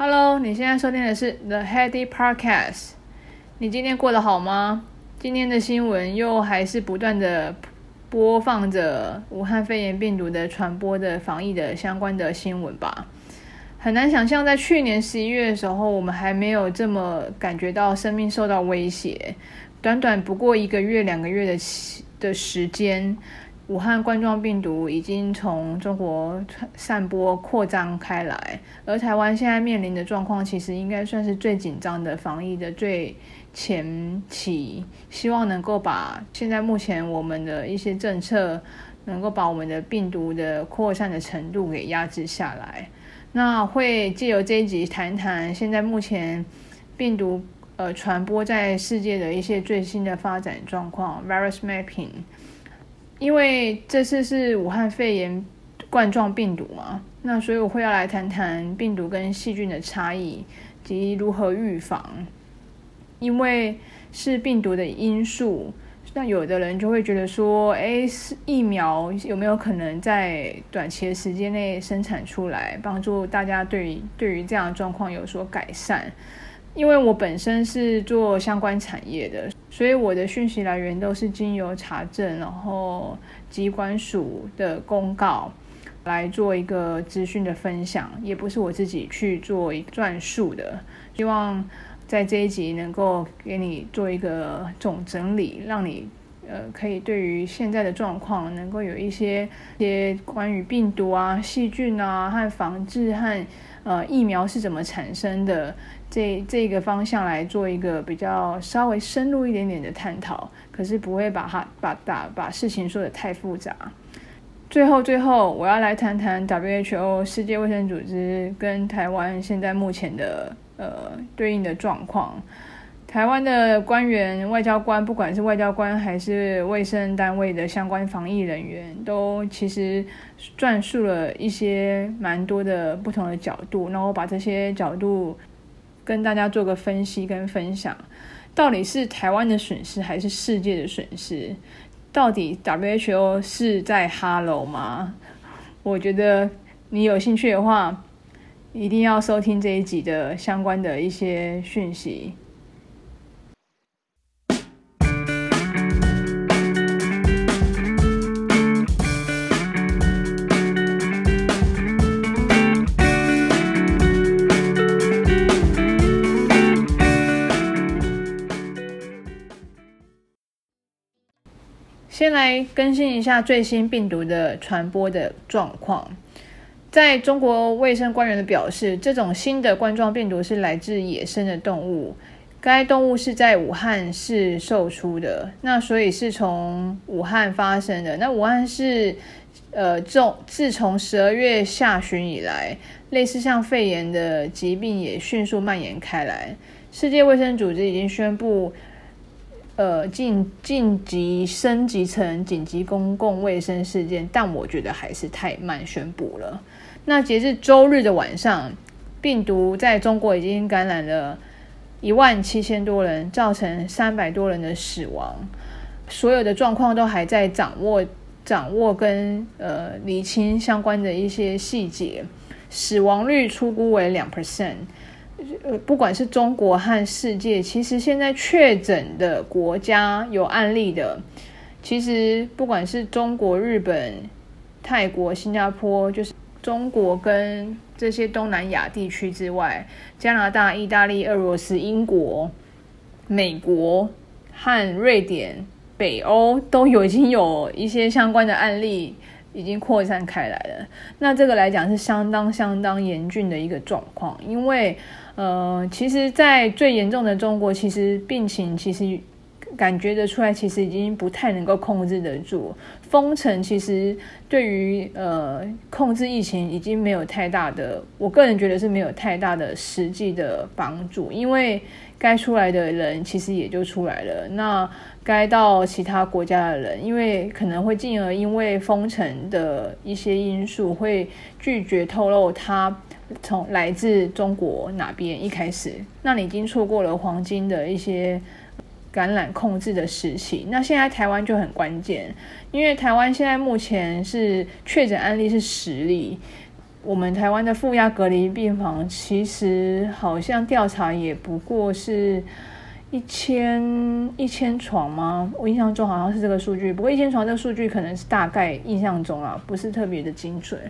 Hello，你现在收听的是 The Heady Podcast。你今天过得好吗？今天的新闻又还是不断的播放着武汉肺炎病毒的传播的防疫的相关的新闻吧。很难想象，在去年十一月的时候，我们还没有这么感觉到生命受到威胁。短短不过一个月、两个月的的时间。武汉冠状病毒已经从中国散播扩张开来，而台湾现在面临的状况，其实应该算是最紧张的防疫的最前期。希望能够把现在目前我们的一些政策，能够把我们的病毒的扩散的程度给压制下来。那会借由这一集谈谈现在目前病毒呃传播在世界的一些最新的发展状况，virus mapping。因为这次是武汉肺炎冠状病毒嘛，那所以我会要来谈谈病毒跟细菌的差异及如何预防。因为是病毒的因素，那有的人就会觉得说，哎，是疫苗有没有可能在短期的时间内生产出来，帮助大家对对于这样的状况有所改善？因为我本身是做相关产业的，所以我的讯息来源都是经由查证，然后机关署的公告来做一个资讯的分享，也不是我自己去做一转述的。希望在这一集能够给你做一个总整理，让你呃可以对于现在的状况能够有一些一些关于病毒啊、细菌啊和防治和呃疫苗是怎么产生的。这这个方向来做一个比较稍微深入一点点的探讨，可是不会把它把把把事情说的太复杂。最后最后，我要来谈谈 WHO 世界卫生组织跟台湾现在目前的呃对应的状况。台湾的官员、外交官，不管是外交官还是卫生单位的相关防疫人员，都其实转述了一些蛮多的不同的角度，然后把这些角度。跟大家做个分析跟分享，到底是台湾的损失还是世界的损失？到底 WHO 是在哈喽吗？我觉得你有兴趣的话，一定要收听这一集的相关的一些讯息。先来更新一下最新病毒的传播的状况。在中国卫生官员的表示，这种新的冠状病毒是来自野生的动物，该动物是在武汉市售出的，那所以是从武汉发生的。那武汉市，呃，这自从十二月下旬以来，类似像肺炎的疾病也迅速蔓延开来。世界卫生组织已经宣布。呃，晋晋级升级成紧急公共卫生事件，但我觉得还是太慢宣布了。那截至周日的晚上，病毒在中国已经感染了一万七千多人，造成三百多人的死亡。所有的状况都还在掌握、掌握跟呃厘清相关的一些细节。死亡率初估为两 percent。不管是中国和世界，其实现在确诊的国家有案例的，其实不管是中国、日本、泰国、新加坡，就是中国跟这些东南亚地区之外，加拿大、意大利、俄罗斯、英国、美国和瑞典、北欧都有已经有一些相关的案例。已经扩散开来了，那这个来讲是相当相当严峻的一个状况，因为，呃，其实，在最严重的中国，其实病情其实感觉得出来，其实已经不太能够控制得住。封城其实对于呃控制疫情已经没有太大的，我个人觉得是没有太大的实际的帮助，因为该出来的人其实也就出来了。那该到其他国家的人，因为可能会进而因为封城的一些因素，会拒绝透露他从来自中国哪边一开始，那你已经错过了黄金的一些感染控制的时期。那现在台湾就很关键，因为台湾现在目前是确诊案例是十例。我们台湾的负压隔离病房，其实好像调查也不过是一千一千床吗？我印象中好像是这个数据。不过一千床这个数据可能是大概印象中啊，不是特别的精准。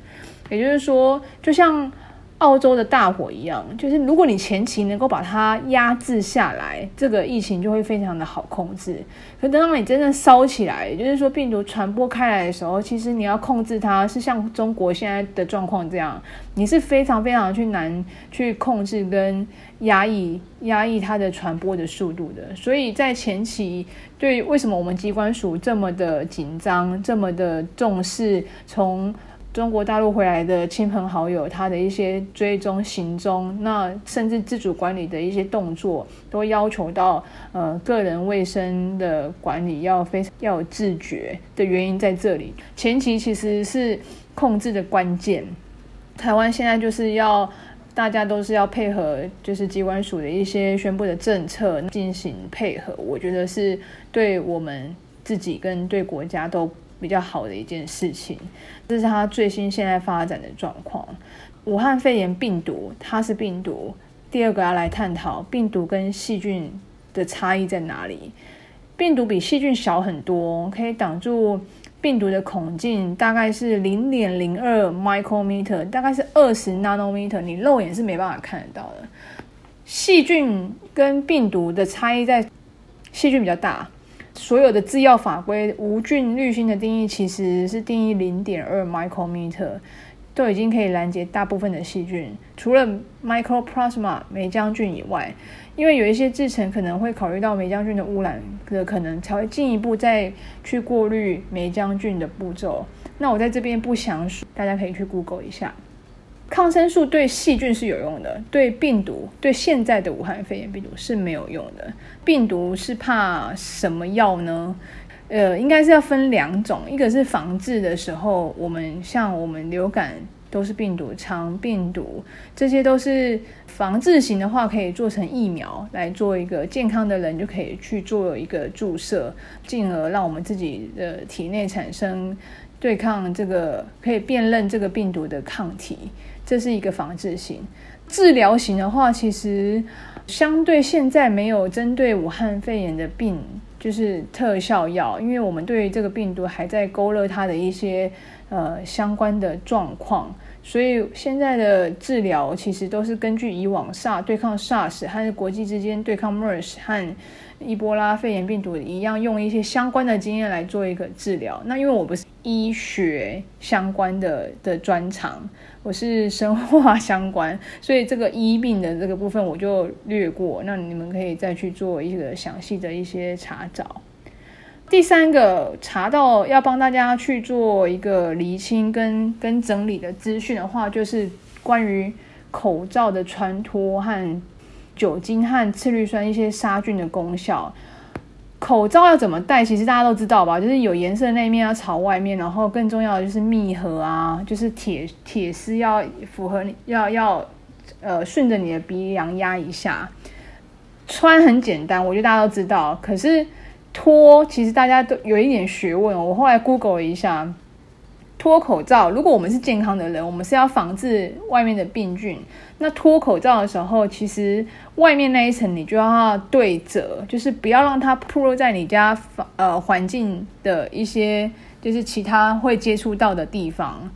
也就是说，就像。澳洲的大火一样，就是如果你前期能够把它压制下来，这个疫情就会非常的好控制。可等到你真正烧起来，也就是说病毒传播开来的时候，其实你要控制它，是像中国现在的状况这样，你是非常非常去难去控制跟压抑压抑它的传播的速度的。所以在前期，对为什么我们机关署这么的紧张，这么的重视从。中国大陆回来的亲朋好友，他的一些追踪行踪，那甚至自主管理的一些动作，都要求到呃个人卫生的管理要非常要有自觉的原因在这里。前期其实是控制的关键，台湾现在就是要大家都是要配合，就是机关署的一些宣布的政策进行配合，我觉得是对我们自己跟对国家都。比较好的一件事情，这是它最新现在发展的状况。武汉肺炎病毒，它是病毒。第二个要来探讨病毒跟细菌的差异在哪里？病毒比细菌小很多，可以挡住病毒的孔径大概是零点零二 micrometer，大概是二十 nanometer，你肉眼是没办法看得到的。细菌跟病毒的差异在细菌比较大。所有的制药法规，无菌滤芯的定义其实是定义零点二 micrometer，都已经可以拦截大部分的细菌，除了 Microplasma 霉浆菌以外，因为有一些制程可能会考虑到霉浆菌的污染的可能，才会进一步再去过滤霉浆菌的步骤。那我在这边不详述，大家可以去 Google 一下。抗生素对细菌是有用的，对病毒，对现在的武汉肺炎病毒是没有用的。病毒是怕什么药呢？呃，应该是要分两种，一个是防治的时候，我们像我们流感都是病毒，肠病毒这些都是防治型的话，可以做成疫苗来做一个健康的人就可以去做一个注射，进而让我们自己的体内产生对抗这个可以辨认这个病毒的抗体。这是一个防治型，治疗型的话，其实相对现在没有针对武汉肺炎的病，就是特效药，因为我们对于这个病毒还在勾勒它的一些呃相关的状况，所以现在的治疗其实都是根据以往 SARS 对抗 SARS，和国际之间对抗 MERS 和伊波拉肺炎病毒一样，用一些相关的经验来做一个治疗。那因为我不是医学相关的的专长，我是生化相关，所以这个医病的这个部分我就略过。那你们可以再去做一个详细的一些查找。第三个查到要帮大家去做一个厘清跟跟整理的资讯的话，就是关于口罩的穿脱和。酒精和次氯酸一些杀菌的功效，口罩要怎么戴？其实大家都知道吧，就是有颜色的那一面要朝外面，然后更重要的就是密合啊，就是铁铁丝要符合，要要呃顺着你的鼻梁压一下。穿很简单，我觉得大家都知道，可是脱其实大家都有一点学问。我后来 Google 一下。脱口罩，如果我们是健康的人，我们是要防治外面的病菌。那脱口罩的时候，其实外面那一层你就要对折，就是不要让它暴露在你家房呃环境的一些就是其他会接触到的地方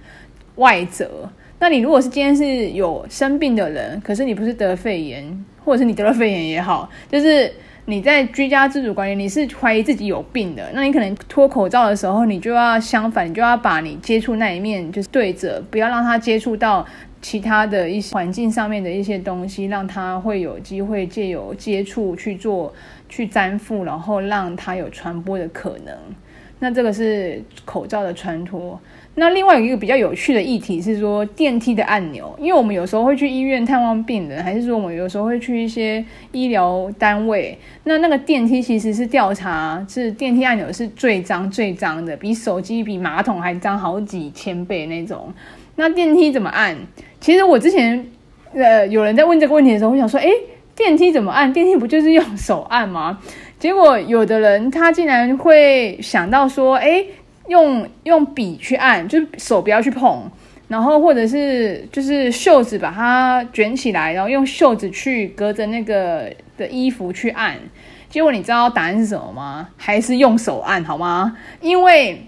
外折。那你如果是今天是有生病的人，可是你不是得肺炎，或者是你得了肺炎也好，就是。你在居家自主管理，你是怀疑自己有病的，那你可能脱口罩的时候，你就要相反，你就要把你接触那一面就是对着，不要让它接触到其他的一些环境上面的一些东西，让它会有机会借由接触去做去粘附，然后让它有传播的可能。那这个是口罩的穿脱。那另外有一个比较有趣的议题是说电梯的按钮，因为我们有时候会去医院探望病人，还是说我们有时候会去一些医疗单位，那那个电梯其实是调查，是电梯按钮是最脏最脏的，比手机、比马桶还脏好几千倍那种。那电梯怎么按？其实我之前呃有人在问这个问题的时候，我想说，诶，电梯怎么按？电梯不就是用手按吗？结果有的人他竟然会想到说，诶。用用笔去按，就是手不要去碰，然后或者是就是袖子把它卷起来，然后用袖子去隔着那个的衣服去按。结果你知道答案是什么吗？还是用手按好吗？因为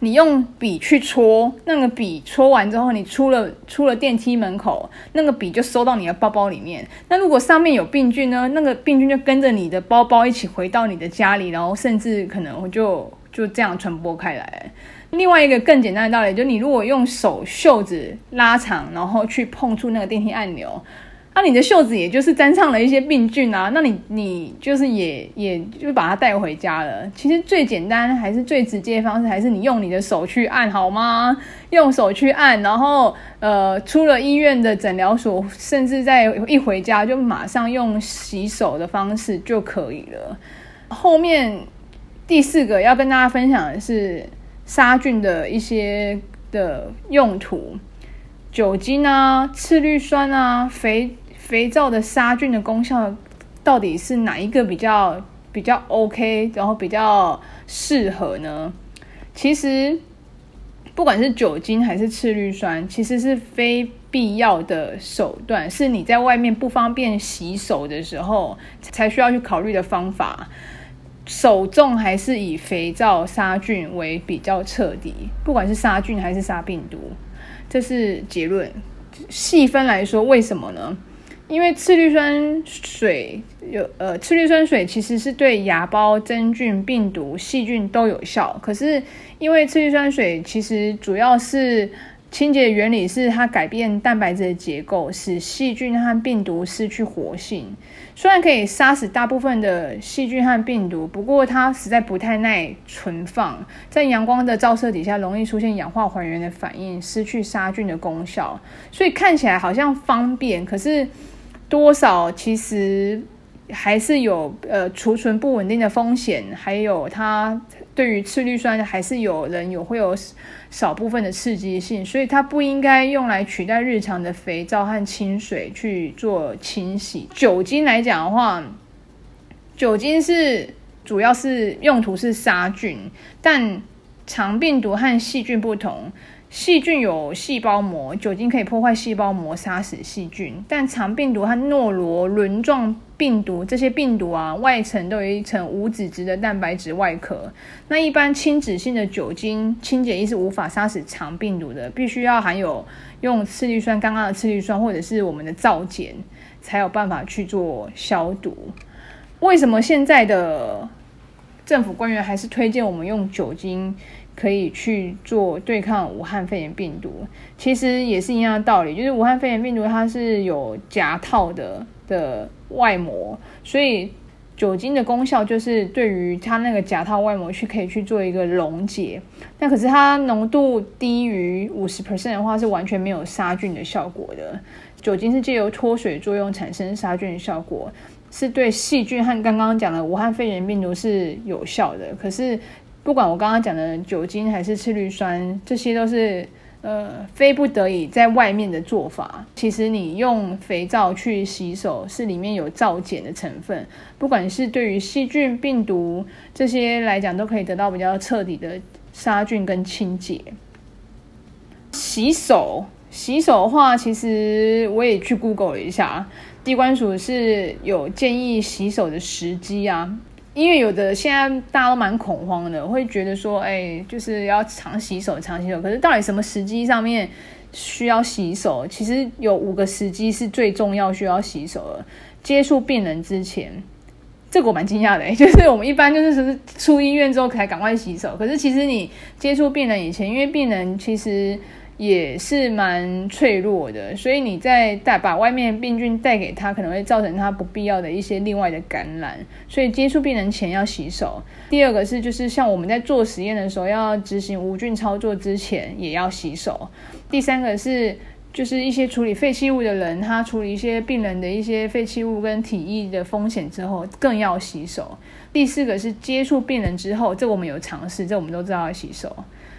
你用笔去戳，那个笔戳完之后，你出了出了电梯门口，那个笔就收到你的包包里面。那如果上面有病菌呢？那个病菌就跟着你的包包一起回到你的家里，然后甚至可能就就这样传播开来。另外一个更简单的道理，就是你如果用手袖子拉长，然后去碰触那个电梯按钮，那、你的袖子也就是沾上了一些病菌啊，那你你就是也也就把它带回家了。其实最简单还是最直接的方式，还是你用你的手去按，好吗？用手去按，然后呃，出了医院的诊疗所，甚至在一回家就马上用洗手的方式就可以了。后面第四个要跟大家分享的是。杀菌的一些的用途，酒精啊、次氯酸啊、肥肥皂的杀菌的功效，到底是哪一个比较比较 OK，然后比较适合呢？其实，不管是酒精还是次氯酸，其实是非必要的手段，是你在外面不方便洗手的时候才需要去考虑的方法。首重还是以肥皂杀菌为比较彻底，不管是杀菌还是杀病毒，这是结论。细分来说，为什么呢？因为次氯酸水有呃，次氯酸水其实是对芽孢、真菌、病毒、细菌都有效。可是因为次氯酸水其实主要是。清洁原理是它改变蛋白质的结构，使细菌和病毒失去活性。虽然可以杀死大部分的细菌和病毒，不过它实在不太耐存放，在阳光的照射底下容易出现氧化还原的反应，失去杀菌的功效。所以看起来好像方便，可是多少其实还是有呃储存不稳定的风险，还有它。对于次氯酸还是有人有会有少部分的刺激性，所以它不应该用来取代日常的肥皂和清水去做清洗。酒精来讲的话，酒精是主要是用途是杀菌，但肠病毒和细菌不同。细菌有细胞膜，酒精可以破坏细胞膜，杀死细菌。但肠病毒和诺罗轮状病毒这些病毒啊，外层都有一层无脂质的蛋白质外壳。那一般亲脂性的酒精清洁液是无法杀死肠病毒的，必须要含有用次氯酸，刚刚的次氯酸或者是我们的皂碱，才有办法去做消毒。为什么现在的政府官员还是推荐我们用酒精？可以去做对抗武汉肺炎病毒，其实也是一样的道理，就是武汉肺炎病毒它是有夹套的的外膜，所以酒精的功效就是对于它那个夹套外膜去可以去做一个溶解。那可是它浓度低于五十 percent 的话，是完全没有杀菌的效果的。酒精是借由脱水作用产生杀菌的效果，是对细菌和刚刚讲的武汉肺炎病毒是有效的。可是。不管我刚刚讲的酒精还是次氯酸，这些都是呃非不得已在外面的做法。其实你用肥皂去洗手，是里面有皂碱的成分，不管是对于细菌、病毒这些来讲，都可以得到比较彻底的杀菌跟清洁。洗手，洗手的话，其实我也去 Google 了一下，地关署是有建议洗手的时机啊。因为有的现在大家都蛮恐慌的，会觉得说，哎，就是要常洗手，常洗手。可是到底什么时机上面需要洗手？其实有五个时机是最重要需要洗手的。接触病人之前，这个我蛮惊讶的，就是我们一般就是出医院之后才赶快洗手。可是其实你接触病人以前，因为病人其实。也是蛮脆弱的，所以你在带把外面病菌带给他，可能会造成他不必要的一些另外的感染。所以接触病人前要洗手。第二个是，就是像我们在做实验的时候，要执行无菌操作之前也要洗手。第三个是，就是一些处理废弃物的人，他处理一些病人的一些废弃物跟体液的风险之后，更要洗手。第四个是接触病人之后，这我们有尝试，这我们都知道要洗手。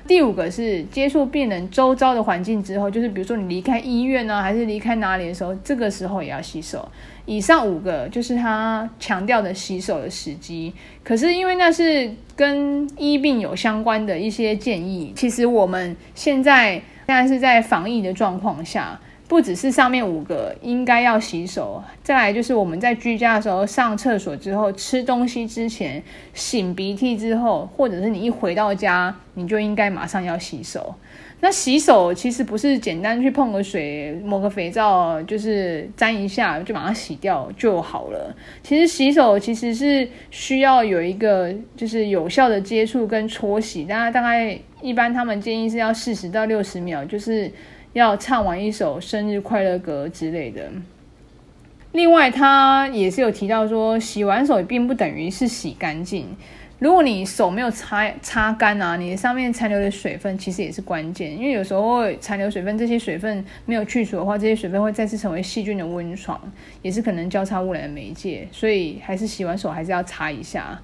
第五个是接触病人周遭的环境之后，就是比如说你离开医院呢、还是离开哪里的时候，这个时候也要洗手。以上五个就是他强调的洗手的时机。可是因为那是跟医病有相关的一些建议，其实我们现在现在是在防疫的状况下。不只是上面五个应该要洗手，再来就是我们在居家的时候上厕所之后、吃东西之前、擤鼻涕之后，或者是你一回到家，你就应该马上要洗手。那洗手其实不是简单去碰个水、抹个肥皂，就是沾一下就马上洗掉就好了。其实洗手其实是需要有一个就是有效的接触跟搓洗，大概大概一般他们建议是要四十到六十秒，就是。要唱完一首生日快乐歌之类的。另外，他也是有提到说，洗完手并不等于是洗干净。如果你手没有擦擦干啊，你上面残留的水分其实也是关键。因为有时候残留水分，这些水分没有去除的话，这些水分会再次成为细菌的温床，也是可能交叉污染的媒介。所以，还是洗完手还是要擦一下。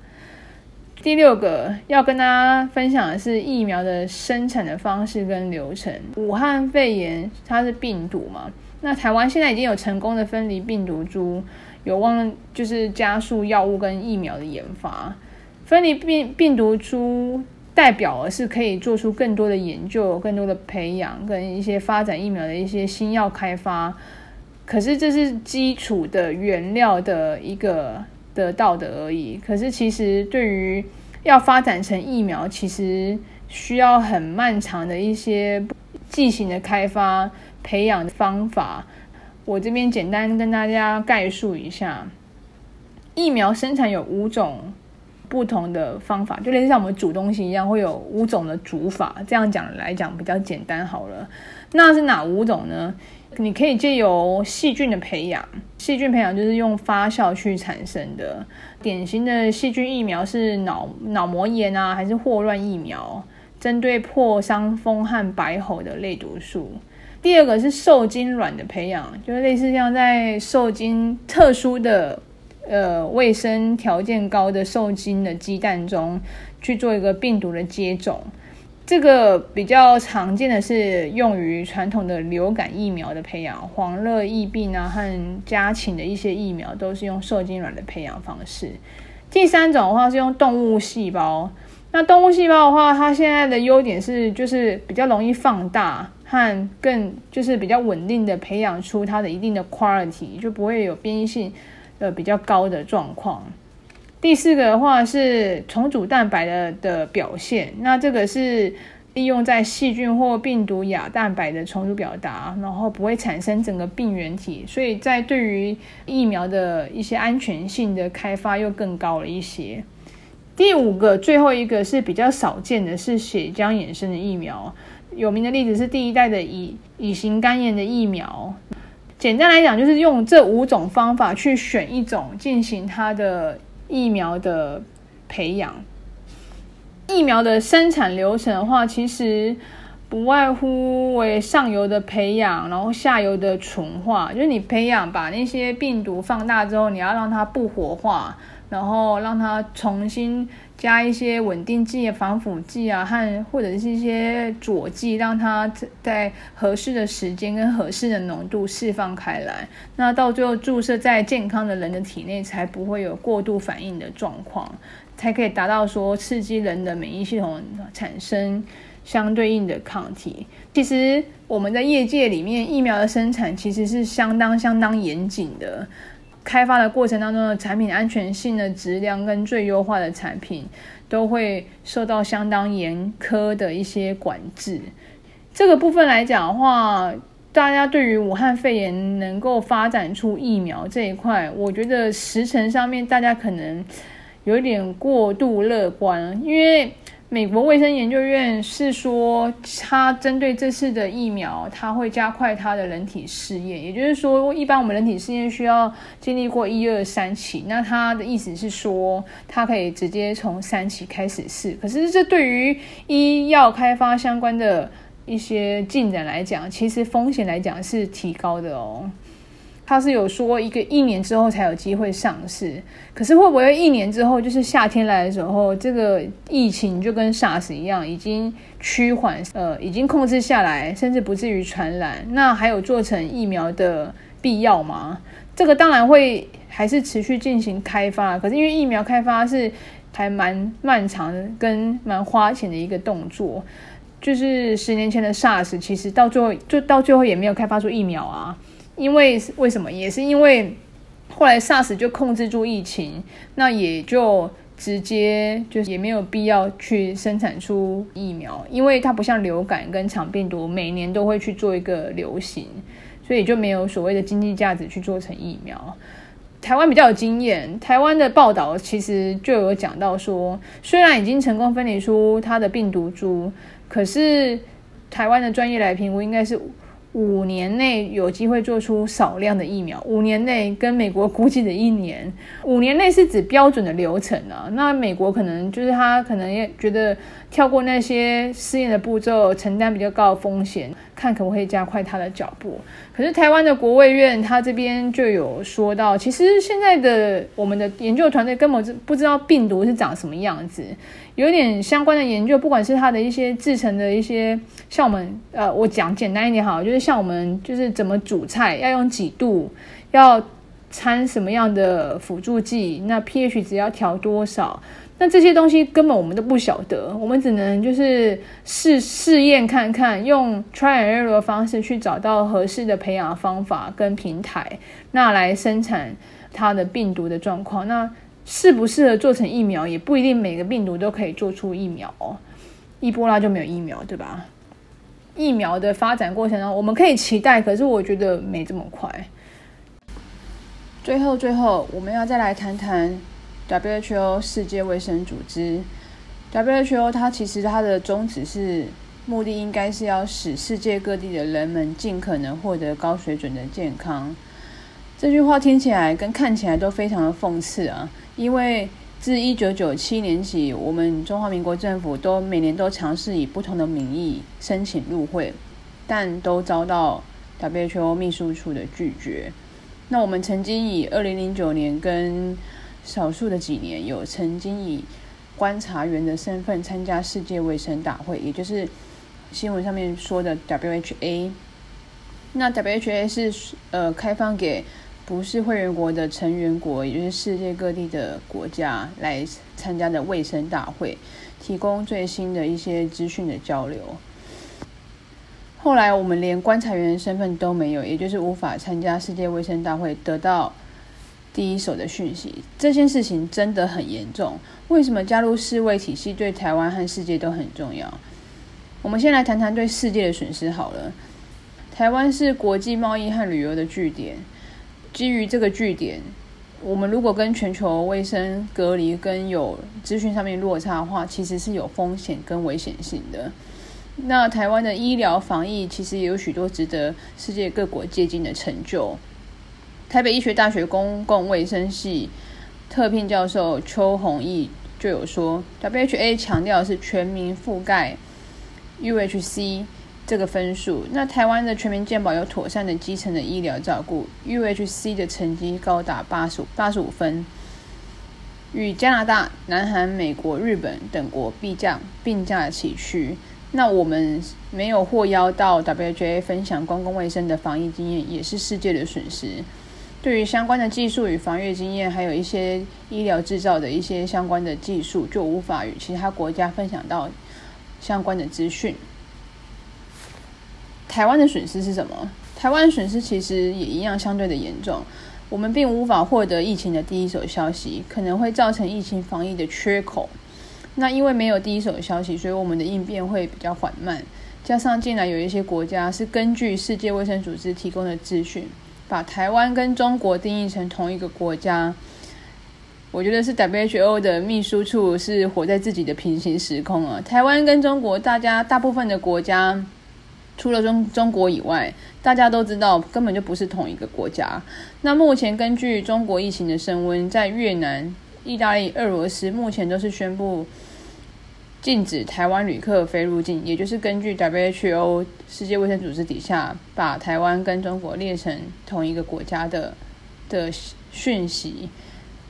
第六个要跟大家分享的是疫苗的生产的方式跟流程。武汉肺炎它是病毒嘛，那台湾现在已经有成功的分离病毒株，有望就是加速药物跟疫苗的研发。分离病病毒株代表的是可以做出更多的研究、更多的培养跟一些发展疫苗的一些新药开发。可是这是基础的原料的一个。得到的而已。可是，其实对于要发展成疫苗，其实需要很漫长的一些剂型的开发、培养的方法。我这边简单跟大家概述一下，疫苗生产有五种不同的方法，就类似像我们煮东西一样，会有五种的煮法。这样讲来讲比较简单好了。那是哪五种呢？你可以借由细菌的培养，细菌培养就是用发酵去产生的。典型的细菌疫苗是脑脑膜炎啊，还是霍乱疫苗，针对破伤风和白喉的类毒素。第二个是受精卵的培养，就是类似像在受精特殊的呃卫生条件高的受精的鸡蛋中去做一个病毒的接种。这个比较常见的是用于传统的流感疫苗的培养，黄热疫病啊和家禽的一些疫苗都是用受精卵的培养方式。第三种的话是用动物细胞，那动物细胞的话，它现在的优点是就是比较容易放大和更就是比较稳定的培养出它的一定的 quality，就不会有变异性呃比较高的状况。第四个的话是重组蛋白的的表现，那这个是利用在细菌或病毒亚蛋白的重组表达，然后不会产生整个病原体，所以在对于疫苗的一些安全性的开发又更高了一些。第五个，最后一个是比较少见的是血浆衍生的疫苗，有名的例子是第一代的乙乙型肝炎的疫苗。简单来讲，就是用这五种方法去选一种进行它的。疫苗的培养，疫苗的生产流程的话，其实不外乎为上游的培养，然后下游的纯化。就是你培养把那些病毒放大之后，你要让它不活化，然后让它重新。加一些稳定剂、防腐剂啊，和或者是一些佐剂，让它在合适的时间跟合适的浓度释放开来。那到最后注射在健康的人的体内，才不会有过度反应的状况，才可以达到说刺激人的免疫系统产生相对应的抗体。其实我们在业界里面，疫苗的生产其实是相当相当严谨的。开发的过程当中的产品安全性的质量跟最优化的产品，都会受到相当严苛的一些管制。这个部分来讲的话，大家对于武汉肺炎能够发展出疫苗这一块，我觉得时程上面大家可能有点过度乐观，因为。美国卫生研究院是说，它针对这次的疫苗，它会加快它的人体试验。也就是说，一般我们人体试验需要经历过一二三期，那它的意思是说，它可以直接从三期开始试。可是，这对于医药开发相关的一些进展来讲，其实风险来讲是提高的哦。他是有说一个一年之后才有机会上市，可是会不会一年之后就是夏天来的时候，这个疫情就跟 SARS 一样已经趋缓，呃，已经控制下来，甚至不至于传染，那还有做成疫苗的必要吗？这个当然会还是持续进行开发，可是因为疫苗开发是还蛮漫长跟蛮花钱的一个动作。就是十年前的 SARS，其实到最后就到最后也没有开发出疫苗啊。因为为什么？也是因为后来 SARS 就控制住疫情，那也就直接就是也没有必要去生产出疫苗，因为它不像流感跟肠病毒每年都会去做一个流行，所以就没有所谓的经济价值去做成疫苗。台湾比较有经验，台湾的报道其实就有讲到说，虽然已经成功分离出它的病毒株，可是台湾的专业来评估，应该是五年内有机会做出少量的疫苗。五年内跟美国估计的一年，五年内是指标准的流程啊。那美国可能就是他可能也觉得跳过那些试验的步骤，承担比较高的风险。看可不可以加快他的脚步。可是台湾的国卫院他这边就有说到，其实现在的我们的研究团队根本不知道病毒是长什么样子，有点相关的研究，不管是它的一些制成的一些，像我们呃，我讲简单一点好，就是像我们就是怎么煮菜要用几度，要掺什么样的辅助剂，那 pH 值要调多少。那这些东西根本我们都不晓得，我们只能就是试试验看看，用 try and error 的方式去找到合适的培养方法跟平台，那来生产它的病毒的状况。那适不适合做成疫苗，也不一定每个病毒都可以做出疫苗哦。伊波拉就没有疫苗，对吧？疫苗的发展过程中，我们可以期待，可是我觉得没这么快。最后，最后，我们要再来谈谈。WHO 世界卫生组织，WHO 它其实它的宗旨是目的应该是要使世界各地的人们尽可能获得高水准的健康。这句话听起来跟看起来都非常的讽刺啊！因为自一九九七年起，我们中华民国政府都每年都尝试以不同的名义申请入会，但都遭到 WHO 秘书处的拒绝。那我们曾经以二零零九年跟少数的几年有曾经以观察员的身份参加世界卫生大会，也就是新闻上面说的 WHA。那 WHA 是呃开放给不是会员国的成员国，也就是世界各地的国家来参加的卫生大会，提供最新的一些资讯的交流。后来我们连观察员的身份都没有，也就是无法参加世界卫生大会，得到。第一手的讯息，这件事情真的很严重。为什么加入世卫体系对台湾和世界都很重要？我们先来谈谈对世界的损失好了。台湾是国际贸易和旅游的据点，基于这个据点，我们如果跟全球卫生隔离跟有资讯上面落差的话，其实是有风险跟危险性的。那台湾的医疗防疫其实也有许多值得世界各国借鉴的成就。台北医学大学公共卫生系特聘教授邱宏毅就有说，WHA 强调是全民覆盖 UHC 这个分数。那台湾的全民健保有妥善的基层的医疗照顾，UHC 的成绩高达八十五八十五分，与加拿大、南韩、美国、日本等国并驾并驾齐驱。那我们没有获邀到 WHA 分享公共卫生的防疫经验，也是世界的损失。对于相关的技术与防御经验，还有一些医疗制造的一些相关的技术，就无法与其他国家分享到相关的资讯。台湾的损失是什么？台湾损失其实也一样相对的严重。我们并无法获得疫情的第一手消息，可能会造成疫情防疫的缺口。那因为没有第一手消息，所以我们的应变会比较缓慢。加上近来有一些国家是根据世界卫生组织提供的资讯。把台湾跟中国定义成同一个国家，我觉得是 WHO 的秘书处是活在自己的平行时空啊。台湾跟中国，大家大部分的国家，除了中中国以外，大家都知道根本就不是同一个国家。那目前根据中国疫情的升温，在越南、意大利、俄罗斯目前都是宣布。禁止台湾旅客飞入境，也就是根据 WHO 世界卫生组织底下，把台湾跟中国列成同一个国家的的讯息，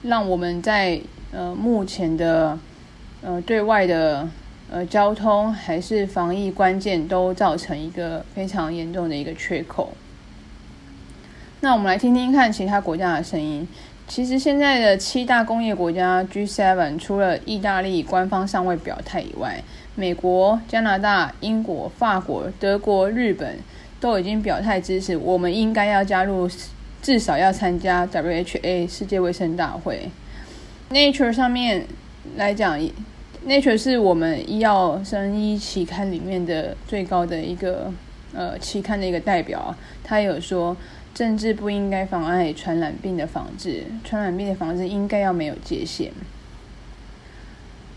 让我们在呃目前的呃对外的呃交通还是防疫关键都造成一个非常严重的一个缺口。那我们来听听看其他国家的声音。其实现在的七大工业国家 G7，除了意大利官方尚未表态以外，美国、加拿大、英国、法国、德国、日本都已经表态支持，我们应该要加入，至少要参加 WHA 世界卫生大会。Nature 上面来讲，Nature 是我们医药生医期刊里面的最高的一个呃期刊的一个代表，他有说，政治不应该妨碍传染病的防治，传染病的防治应该要没有界限。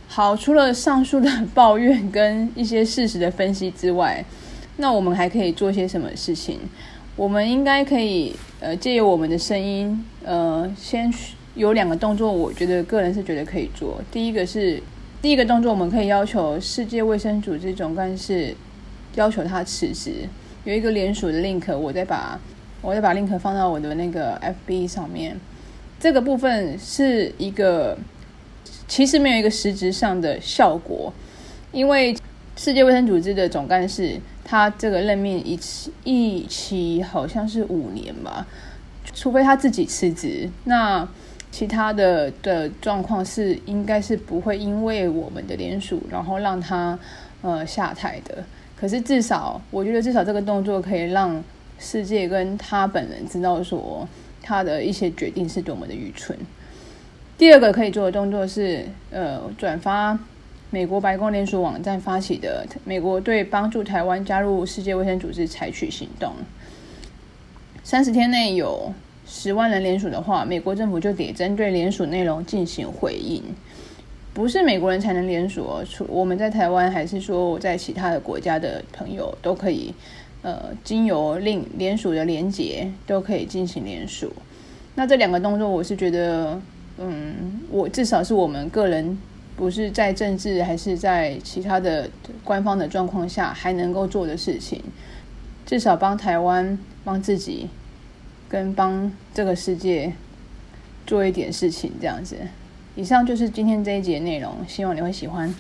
好，除了上述的抱怨跟一些事实的分析之外，那我们还可以做些什么事情？我们应该可以呃借由我们的声音，呃，先有两个动作，我觉得个人是觉得可以做。第一个是第一个动作，我们可以要求世界卫生组织总干事要求他辞职。有一个联署的 link，我再把我再把 link 放到我的那个 FB 上面。这个部分是一个。其实没有一个实质上的效果，因为世界卫生组织的总干事，他这个任命一期一期好像是五年吧，除非他自己辞职，那其他的的状况是应该是不会因为我们的联署，然后让他呃下台的。可是至少，我觉得至少这个动作可以让世界跟他本人知道说，他的一些决定是多么的愚蠢。第二个可以做的动作是，呃，转发美国白宫联署网站发起的美国对帮助台湾加入世界卫生组织采取行动。三十天内有十万人联署的话，美国政府就得针对联署内容进行回应。不是美国人才能联署哦，除我们在台湾还是说我在其他的国家的朋友都可以，呃，经由令联署的连结都可以进行联署。那这两个动作，我是觉得。嗯，我至少是我们个人，不是在政治还是在其他的官方的状况下还能够做的事情，至少帮台湾、帮自己，跟帮这个世界做一点事情，这样子。以上就是今天这一节内容，希望你会喜欢。